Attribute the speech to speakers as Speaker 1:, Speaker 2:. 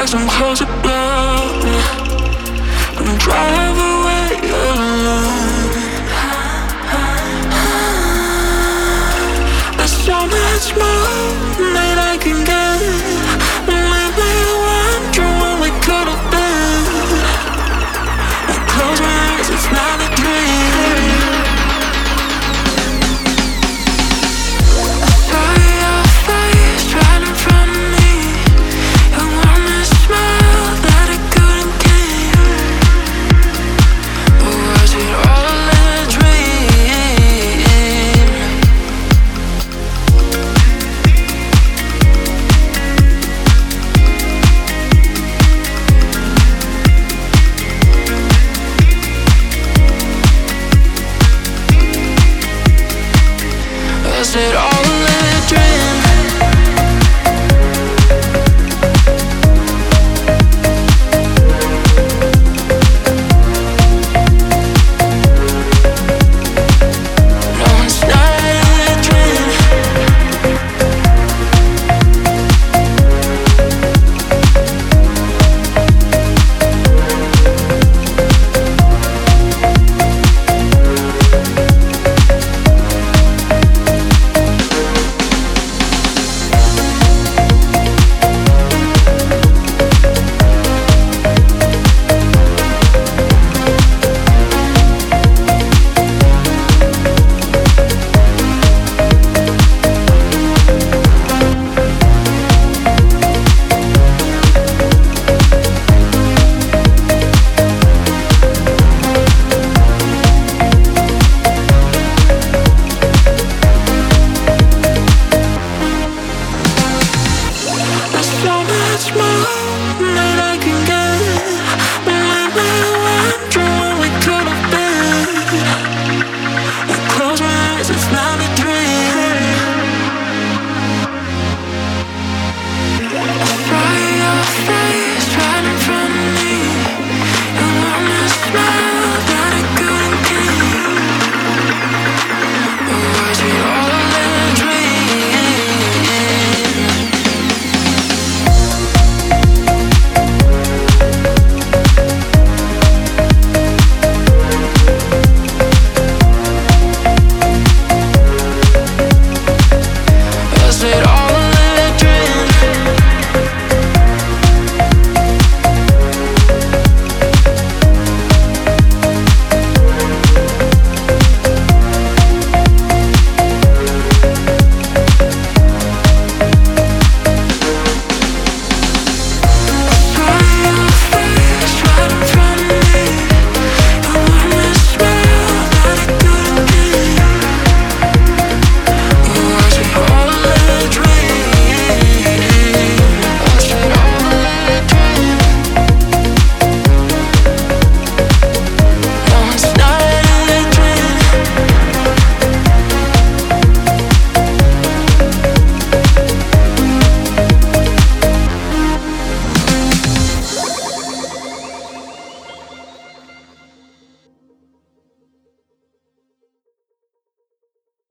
Speaker 1: eyes and close it blind And drive away. Alone There's so much more was it all a dream?